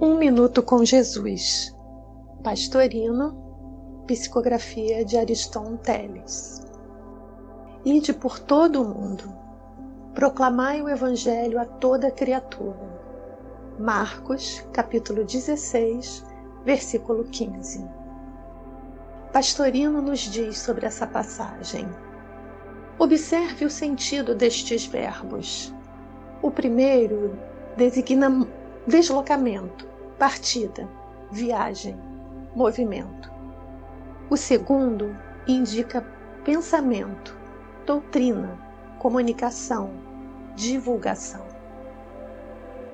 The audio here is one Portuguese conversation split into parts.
Um Minuto com Jesus. Pastorino, psicografia de Ariston Teles. Ide por todo o mundo, proclamai o Evangelho a toda criatura. Marcos, capítulo 16, versículo 15. Pastorino nos diz sobre essa passagem. Observe o sentido destes verbos. O primeiro designa deslocamento, partida, viagem, movimento. O segundo indica pensamento, doutrina, comunicação, divulgação.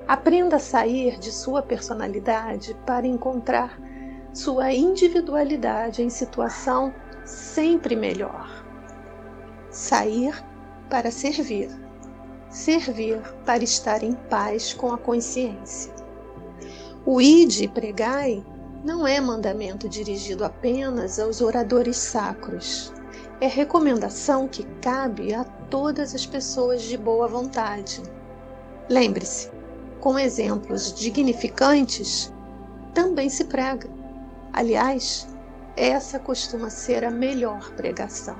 Aprenda a sair de sua personalidade para encontrar sua individualidade em situação sempre melhor. Sair para servir servir para estar em paz com a consciência. O ide e pregai não é mandamento dirigido apenas aos oradores sacros. É recomendação que cabe a todas as pessoas de boa vontade. Lembre-se, com exemplos dignificantes, também se prega. Aliás, essa costuma ser a melhor pregação.